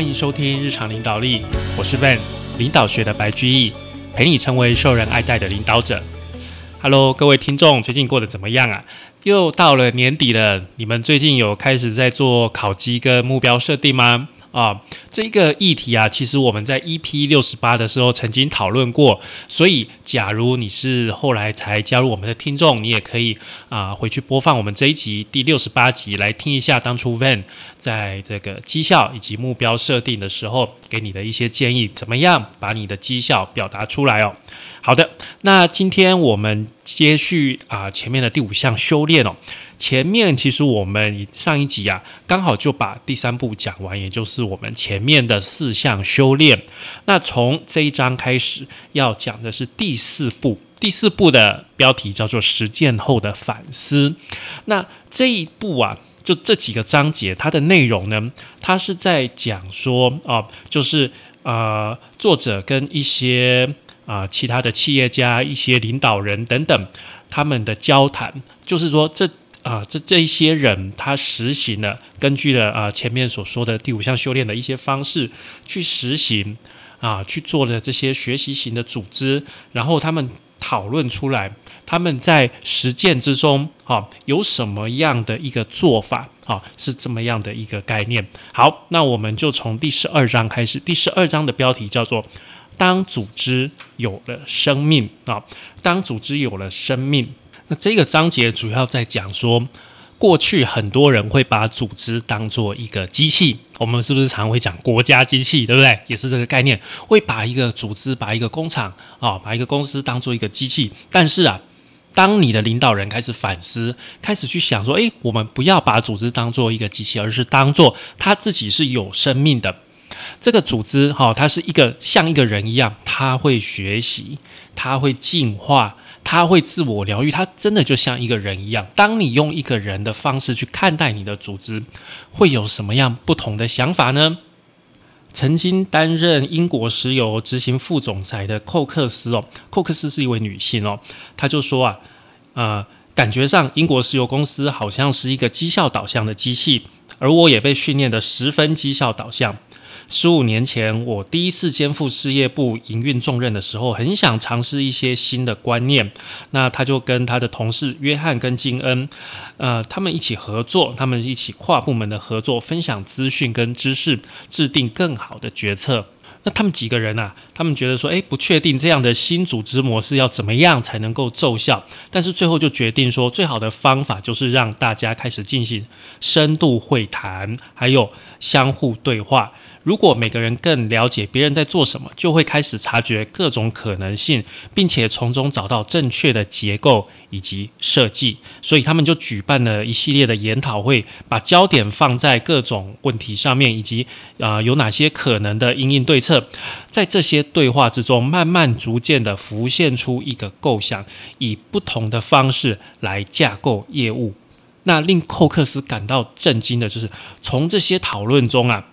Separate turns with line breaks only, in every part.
欢迎收听日常领导力，我是 Van，领导学的白居易，陪你成为受人爱戴的领导者。Hello，各位听众，最近过得怎么样啊？又到了年底了，你们最近有开始在做考绩跟目标设定吗？啊，这个议题啊，其实我们在 EP 六十八的时候曾经讨论过，所以假如你是后来才加入我们的听众，你也可以啊回去播放我们这一集第六十八集来听一下当初 Van 在这个绩效以及目标设定的时候给你的一些建议，怎么样把你的绩效表达出来哦。好的，那今天我们接续啊前面的第五项修炼哦。前面其实我们上一集啊，刚好就把第三步讲完，也就是我们前面的四项修炼。那从这一章开始要讲的是第四步，第四步的标题叫做实践后的反思。那这一步啊，就这几个章节，它的内容呢，它是在讲说啊，就是呃，作者跟一些。啊，其他的企业家、一些领导人等等，他们的交谈，就是说，这啊，这这一些人，他实行了，根据了啊前面所说的第五项修炼的一些方式去实行啊，去做的这些学习型的组织，然后他们讨论出来，他们在实践之中，啊，有什么样的一个做法，啊，是这么样的一个概念。好，那我们就从第十二章开始，第十二章的标题叫做。当组织有了生命啊，当组织有了生命，那这个章节主要在讲说，过去很多人会把组织当做一个机器，我们是不是常会讲国家机器，对不对？也是这个概念，会把一个组织、把一个工厂啊、把一个公司当做一个机器。但是啊，当你的领导人开始反思，开始去想说，诶，我们不要把组织当做一个机器，而是当做他自己是有生命的。这个组织哈，它是一个像一个人一样，他会学习，他会进化，他会自我疗愈，他真的就像一个人一样。当你用一个人的方式去看待你的组织，会有什么样不同的想法呢？曾经担任英国石油执行副总裁的寇克斯哦，寇克斯是一位女性哦，她就说啊，呃，感觉上英国石油公司好像是一个绩效导向的机器，而我也被训练的十分绩效导向。十五年前，我第一次肩负事业部营运重任的时候，很想尝试一些新的观念。那他就跟他的同事约翰跟金恩，呃，他们一起合作，他们一起跨部门的合作，分享资讯跟知识，制定更好的决策。那他们几个人啊，他们觉得说，诶，不确定这样的新组织模式要怎么样才能够奏效，但是最后就决定说，最好的方法就是让大家开始进行深度会谈，还有相互对话。如果每个人更了解别人在做什么，就会开始察觉各种可能性，并且从中找到正确的结构以及设计。所以他们就举办了一系列的研讨会，把焦点放在各种问题上面，以及啊有哪些可能的应应对策。在这些对话之中，慢慢逐渐的浮现出一个构想，以不同的方式来架构业务。那令寇克斯感到震惊的就是，从这些讨论中啊，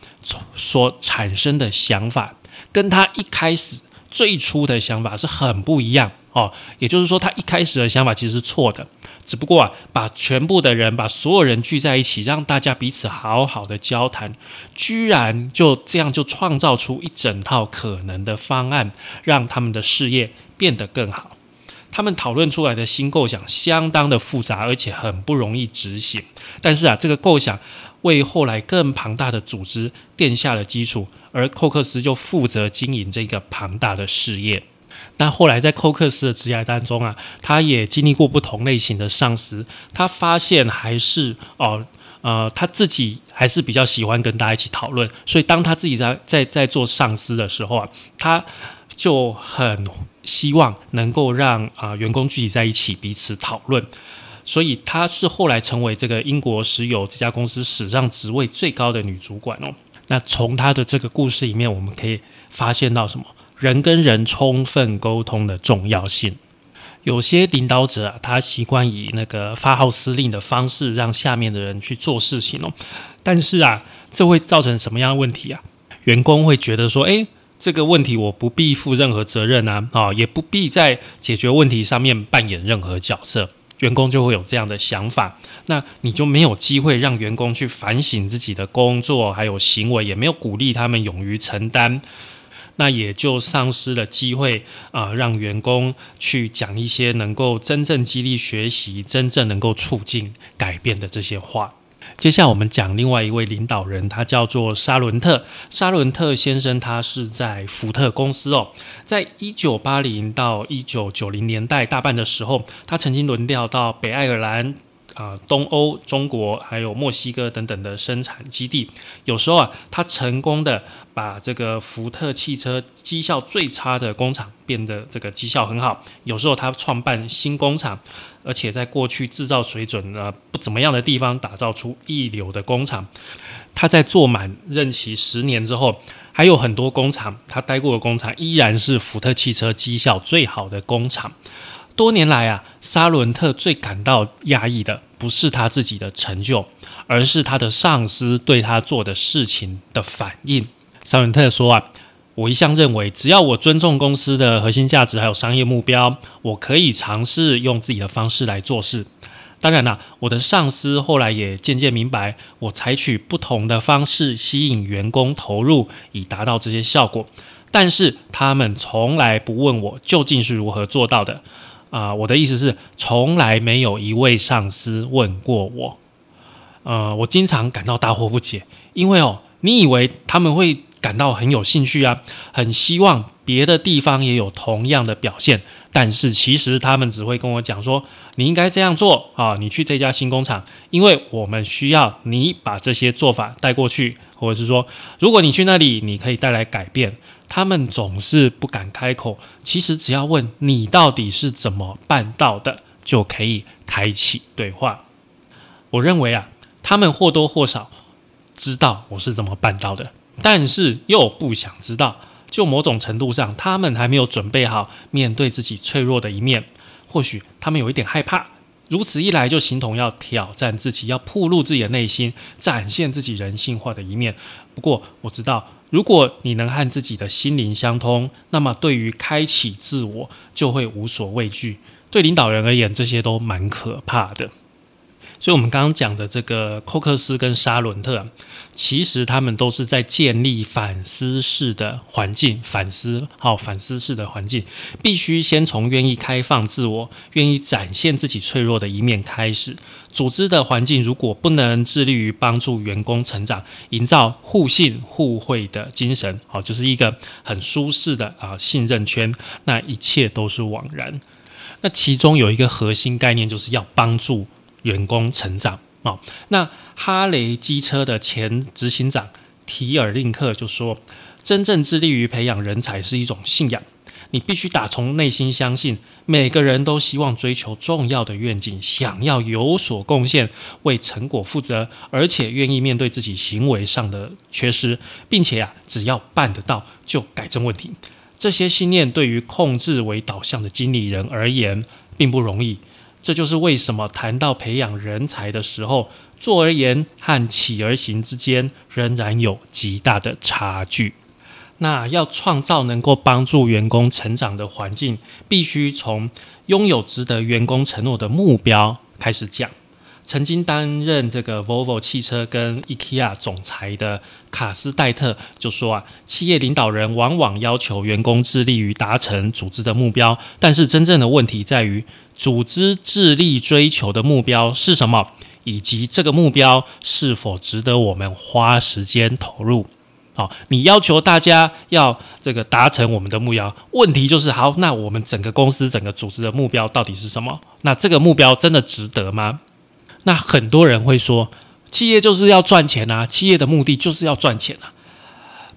所产生的想法，跟他一开始最初的想法是很不一样哦。也就是说，他一开始的想法其实是错的，只不过啊，把全部的人，把所有人聚在一起，让大家彼此好好的交谈，居然就这样就创造出一整套可能的方案，让他们的事业变得更好。他们讨论出来的新构想相当的复杂，而且很不容易执行。但是啊，这个构想为后来更庞大的组织奠下了基础，而寇克斯就负责经营这个庞大的事业。但后来在寇克斯的职业当中啊，他也经历过不同类型的上司，他发现还是哦呃他自己还是比较喜欢跟大家一起讨论。所以当他自己在在在做上司的时候啊，他就很。希望能够让啊员工聚集在一起，彼此讨论。所以她是后来成为这个英国石油这家公司史上职位最高的女主管哦。那从她的这个故事里面，我们可以发现到什么？人跟人充分沟通的重要性。有些领导者啊，他习惯以那个发号施令的方式让下面的人去做事情哦。但是啊，这会造成什么样的问题啊？员工会觉得说，诶。这个问题我不必负任何责任啊，啊，也不必在解决问题上面扮演任何角色。员工就会有这样的想法，那你就没有机会让员工去反省自己的工作还有行为，也没有鼓励他们勇于承担，那也就丧失了机会啊，让员工去讲一些能够真正激励学习、真正能够促进改变的这些话。接下来我们讲另外一位领导人，他叫做沙伦特。沙伦特先生，他是在福特公司哦，在一九八零到一九九零年代大半的时候，他曾经轮调到北爱尔兰。啊，东欧、中国还有墨西哥等等的生产基地，有时候啊，他成功的把这个福特汽车绩效最差的工厂变得这个绩效很好。有时候他创办新工厂，而且在过去制造水准呢不怎么样的地方打造出一流的工厂。他在做满任期十年之后，还有很多工厂，他待过的工厂依然是福特汽车绩效最好的工厂。多年来啊，沙伦特最感到压抑的不是他自己的成就，而是他的上司对他做的事情的反应。萨文特说啊，我一向认为，只要我尊重公司的核心价值还有商业目标，我可以尝试用自己的方式来做事。当然啦，我的上司后来也渐渐明白，我采取不同的方式吸引员工投入，以达到这些效果。但是他们从来不问我究竟是如何做到的。啊，我的意思是，从来没有一位上司问过我。呃，我经常感到大惑不解，因为哦，你以为他们会感到很有兴趣啊，很希望别的地方也有同样的表现，但是其实他们只会跟我讲说，你应该这样做啊，你去这家新工厂，因为我们需要你把这些做法带过去，或者是说，如果你去那里，你可以带来改变。他们总是不敢开口。其实只要问你到底是怎么办到的，就可以开启对话。我认为啊，他们或多或少知道我是怎么办到的，但是又不想知道。就某种程度上，他们还没有准备好面对自己脆弱的一面。或许他们有一点害怕。如此一来，就形同要挑战自己，要暴露自己的内心，展现自己人性化的一面。不过我知道。如果你能和自己的心灵相通，那么对于开启自我就会无所畏惧。对领导人而言，这些都蛮可怕的。所以，我们刚刚讲的这个寇克斯跟沙伦特，其实他们都是在建立反思式的环境，反思好反思式的环境，必须先从愿意开放自我、愿意展现自己脆弱的一面开始。组织的环境如果不能致力于帮助员工成长，营造互信互惠的精神，好，就是一个很舒适的啊信任圈，那一切都是枉然。那其中有一个核心概念，就是要帮助。员工成长哦，那哈雷机车的前执行长提尔令克就说：“真正致力于培养人才是一种信仰，你必须打从内心相信，每个人都希望追求重要的愿景，想要有所贡献，为成果负责，而且愿意面对自己行为上的缺失，并且啊，只要办得到就改正问题。这些信念对于控制为导向的经理人而言，并不容易。”这就是为什么谈到培养人才的时候，做而言和起而行之间仍然有极大的差距。那要创造能够帮助员工成长的环境，必须从拥有值得员工承诺的目标开始讲。曾经担任这个 Volvo 汽车跟 IKEA 总裁的卡斯戴特就说啊，企业领导人往往要求员工致力于达成组织的目标，但是真正的问题在于。组织致力追求的目标是什么？以及这个目标是否值得我们花时间投入？好，你要求大家要这个达成我们的目标，问题就是好，那我们整个公司、整个组织的目标到底是什么？那这个目标真的值得吗？那很多人会说，企业就是要赚钱啊，企业的目的就是要赚钱啊。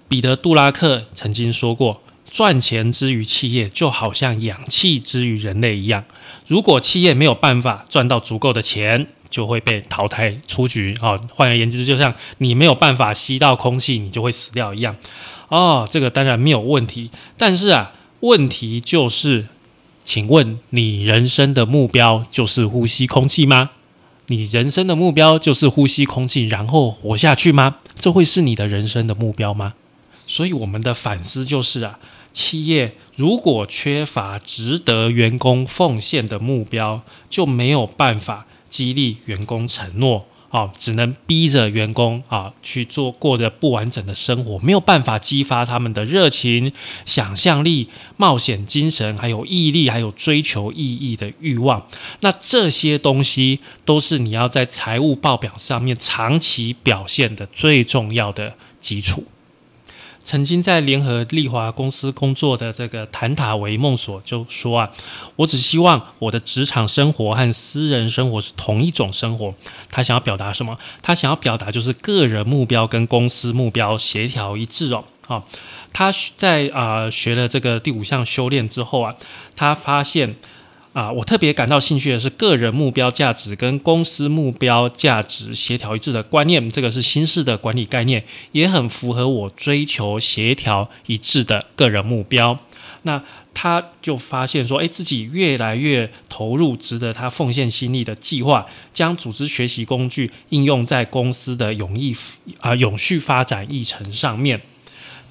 彼得·杜拉克曾经说过。赚钱之于企业，就好像氧气之于人类一样。如果企业没有办法赚到足够的钱，就会被淘汰出局。啊，换而言之，就像你没有办法吸到空气，你就会死掉一样。哦，这个当然没有问题。但是啊，问题就是，请问你人生的目标就是呼吸空气吗？你人生的目标就是呼吸空气，然后活下去吗？这会是你的人生的目标吗？所以我们的反思就是啊。企业如果缺乏值得员工奉献的目标，就没有办法激励员工承诺。啊，只能逼着员工啊去做过着不完整的生活，没有办法激发他们的热情、想象力、冒险精神，还有毅力，还有追求意义的欲望。那这些东西都是你要在财务报表上面长期表现的最重要的基础。曾经在联合利华公司工作的这个谭塔维梦所就说啊，我只希望我的职场生活和私人生活是同一种生活。他想要表达什么？他想要表达就是个人目标跟公司目标协调一致哦。好，他在啊学了这个第五项修炼之后啊，他发现。啊，我特别感到兴趣的是个人目标价值跟公司目标价值协调一致的观念，这个是新式的管理概念，也很符合我追求协调一致的个人目标。那他就发现说，诶，自己越来越投入值得他奉献心力的计划，将组织学习工具应用在公司的永逸啊永续发展议程上面。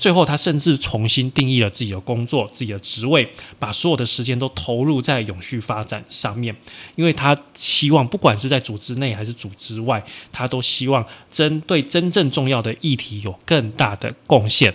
最后，他甚至重新定义了自己的工作、自己的职位，把所有的时间都投入在永续发展上面。因为他希望，不管是在组织内还是组织外，他都希望针对真正重要的议题有更大的贡献。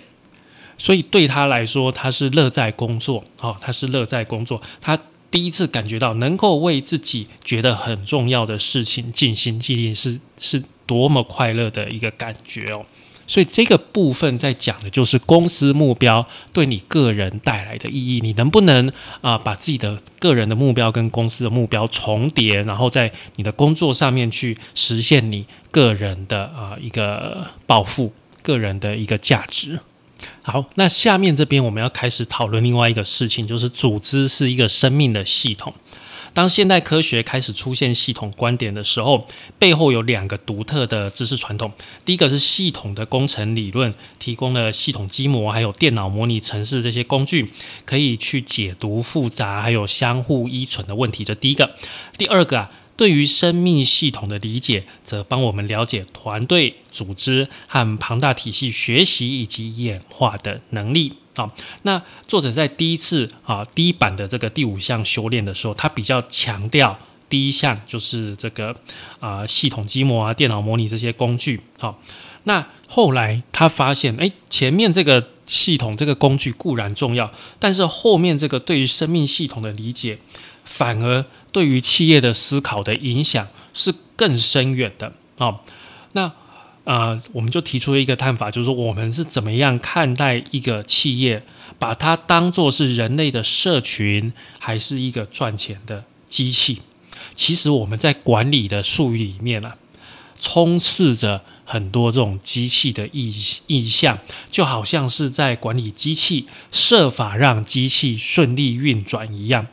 所以对他来说，他是乐在工作。哦，他是乐在工作。他第一次感觉到能够为自己觉得很重要的事情尽心尽力，是是多么快乐的一个感觉哦。所以这个部分在讲的就是公司目标对你个人带来的意义，你能不能啊把自己的个人的目标跟公司的目标重叠，然后在你的工作上面去实现你个人的啊一个抱负，个人的一个价值。好，那下面这边我们要开始讨论另外一个事情，就是组织是一个生命的系统。当现代科学开始出现系统观点的时候，背后有两个独特的知识传统。第一个是系统的工程理论，提供了系统机模，还有电脑模拟程式这些工具，可以去解读复杂还有相互依存的问题。这第一个。第二个啊。对于生命系统的理解，则帮我们了解团队、组织和庞大体系学习以及演化的能力啊。那作者在第一次啊第一版的这个第五项修炼的时候，他比较强调第一项就是这个啊系统基模啊、电脑模拟这些工具。好，那后来他发现，哎，前面这个系统这个工具固然重要，但是后面这个对于生命系统的理解。反而对于企业的思考的影响是更深远的啊。那呃，我们就提出了一个看法，就是说我们是怎么样看待一个企业，把它当做是人类的社群，还是一个赚钱的机器？其实我们在管理的术语里面啊，充斥着很多这种机器的意意象，就好像是在管理机器，设法让机器顺利运转一样。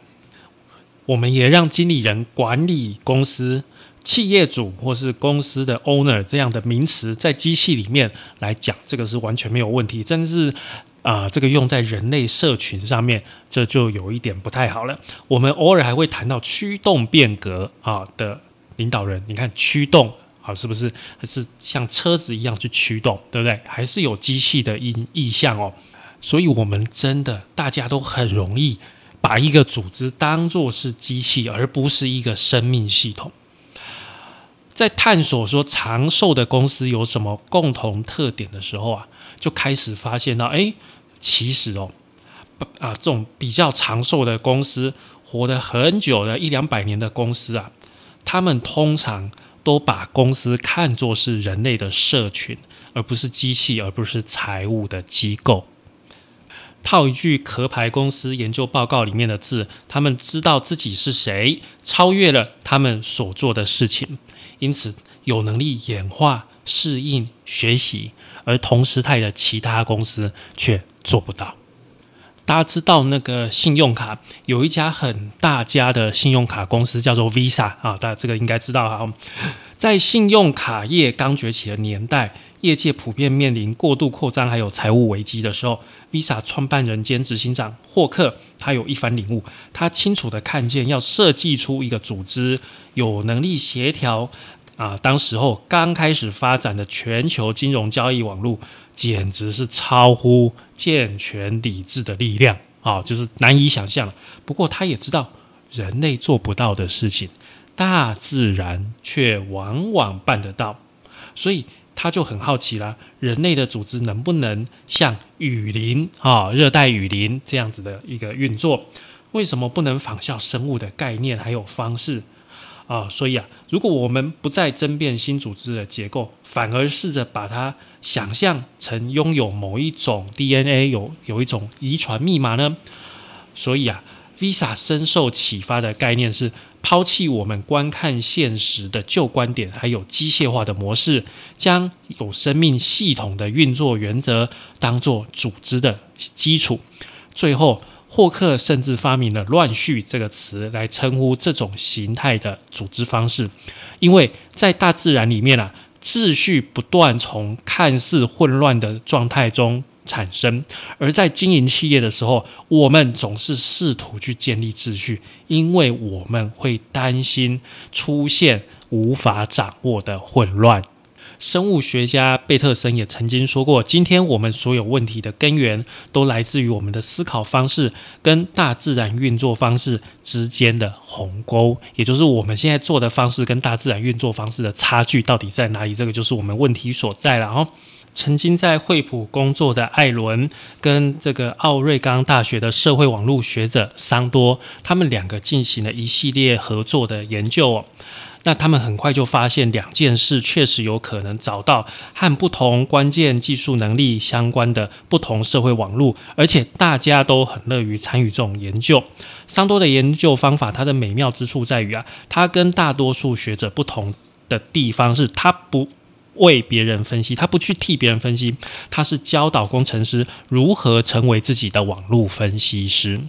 我们也让经理人管理公司、企业主或是公司的 owner 这样的名词，在机器里面来讲，这个是完全没有问题。但是啊，这个用在人类社群上面，这就有一点不太好了。我们偶尔还会谈到驱动变革啊的领导人，你看驱动啊，是不是还是像车子一样去驱动，对不对？还是有机器的意意向哦。所以，我们真的大家都很容易。把一个组织当作是机器，而不是一个生命系统。在探索说长寿的公司有什么共同特点的时候啊，就开始发现到，哎，其实哦，啊，这种比较长寿的公司，活得很久的一两百年的公司啊，他们通常都把公司看作是人类的社群，而不是机器，而不是财务的机构。套一句壳牌公司研究报告里面的字，他们知道自己是谁，超越了他们所做的事情，因此有能力演化、适应、学习，而同时态的其他公司却做不到。大家知道那个信用卡有一家很大家的信用卡公司叫做 Visa 啊，大家这个应该知道哈。在信用卡业刚崛起的年代，业界普遍面临过度扩张还有财务危机的时候。Visa 创办人兼执行长霍克，他有一番领悟，他清楚的看见，要设计出一个组织，有能力协调啊，当时候刚开始发展的全球金融交易网络，简直是超乎健全理智的力量啊，就是难以想象。不过他也知道人类做不到的事情，大自然却往往办得到，所以他就很好奇啦：人类的组织能不能像雨林啊、热带雨林这样子的一个运作？为什么不能仿效生物的概念还有方式？啊，所以啊，如果我们不再争辩新组织的结构，反而试着把它想象成拥有某一种 DNA，有有一种遗传密码呢？所以啊，Visa 深受启发的概念是抛弃我们观看现实的旧观点，还有机械化的模式，将有生命系统的运作原则当做组织的基础，最后。霍克甚至发明了“乱序”这个词来称呼这种形态的组织方式，因为在大自然里面啊，秩序不断从看似混乱的状态中产生；而在经营企业的时候，我们总是试图去建立秩序，因为我们会担心出现无法掌握的混乱。生物学家贝特森也曾经说过：“今天我们所有问题的根源，都来自于我们的思考方式跟大自然运作方式之间的鸿沟，也就是我们现在做的方式跟大自然运作方式的差距到底在哪里？这个就是我们问题所在了。”哦，曾经在惠普工作的艾伦跟这个奥瑞冈大学的社会网络学者桑多，他们两个进行了一系列合作的研究哦。那他们很快就发现两件事确实有可能找到和不同关键技术能力相关的不同社会网络，而且大家都很乐于参与这种研究。桑多的研究方法，它的美妙之处在于啊，它跟大多数学者不同的地方是，他不为别人分析，他不去替别人分析，他是教导工程师如何成为自己的网络分析师。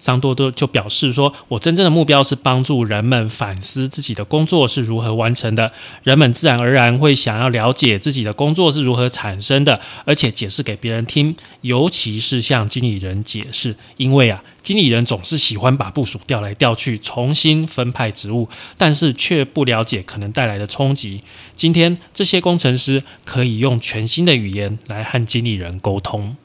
桑多多就表示说：“我真正的目标是帮助人们反思自己的工作是如何完成的。人们自然而然会想要了解自己的工作是如何产生的，而且解释给别人听，尤其是向经理人解释，因为啊，经理人总是喜欢把部署调来调去，重新分派职务，但是却不了解可能带来的冲击。今天，这些工程师可以用全新的语言来和经理人沟通。”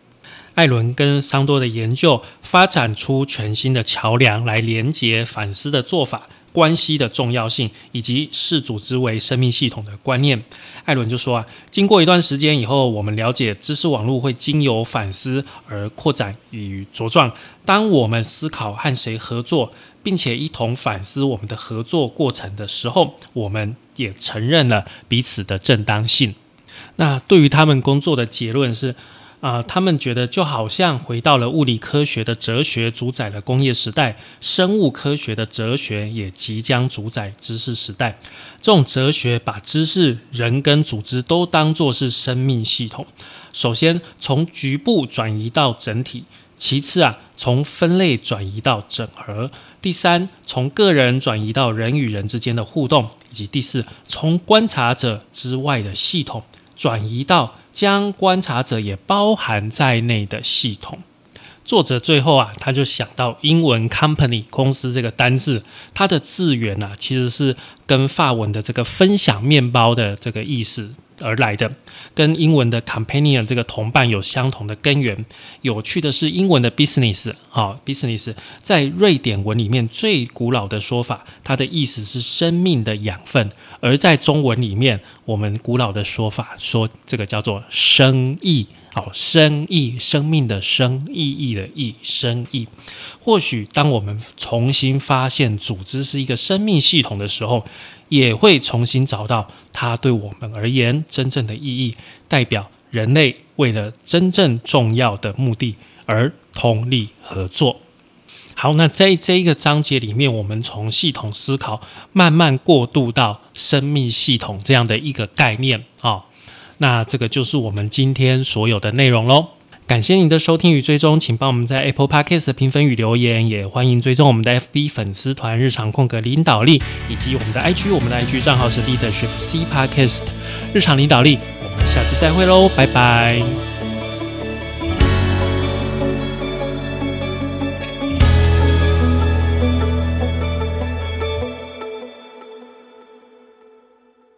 艾伦跟桑多的研究发展出全新的桥梁，来连接反思的做法、关系的重要性，以及视组织为生命系统的观念。艾伦就说啊，经过一段时间以后，我们了解知识网络会经由反思而扩展与茁壮。当我们思考和谁合作，并且一同反思我们的合作过程的时候，我们也承认了彼此的正当性。那对于他们工作的结论是。啊，他们觉得就好像回到了物理科学的哲学主宰了工业时代，生物科学的哲学也即将主宰知识时代。这种哲学把知识、人跟组织都当作是生命系统。首先从局部转移到整体，其次啊从分类转移到整合，第三从个人转移到人与人之间的互动，以及第四从观察者之外的系统转移到。将观察者也包含在内的系统。作者最后啊，他就想到英文 company 公司这个单字，它的字源啊，其实是跟法文的这个分享面包的这个意思。而来的，跟英文的 companion 这个同伴有相同的根源。有趣的是，英文的 business 啊，business 在瑞典文里面最古老的说法，它的意思是生命的养分；而在中文里面，我们古老的说法说这个叫做生意。好，生意，生命的生，意义的意，生意。或许当我们重新发现组织是一个生命系统的时候，也会重新找到它对我们而言真正的意义，代表人类为了真正重要的目的而通力合作。好，那在这一个章节里面，我们从系统思考慢慢过渡到生命系统这样的一个概念啊。那这个就是我们今天所有的内容喽。感谢您的收听与追踪，请帮我们在 Apple Podcast 评分与留言，也欢迎追踪我们的 FB 粉丝团“日常空格领导力”以及我们的 IG，我们的 IG 账号是 Leadership C Podcast 日常领导力。我们下次再会喽，拜拜。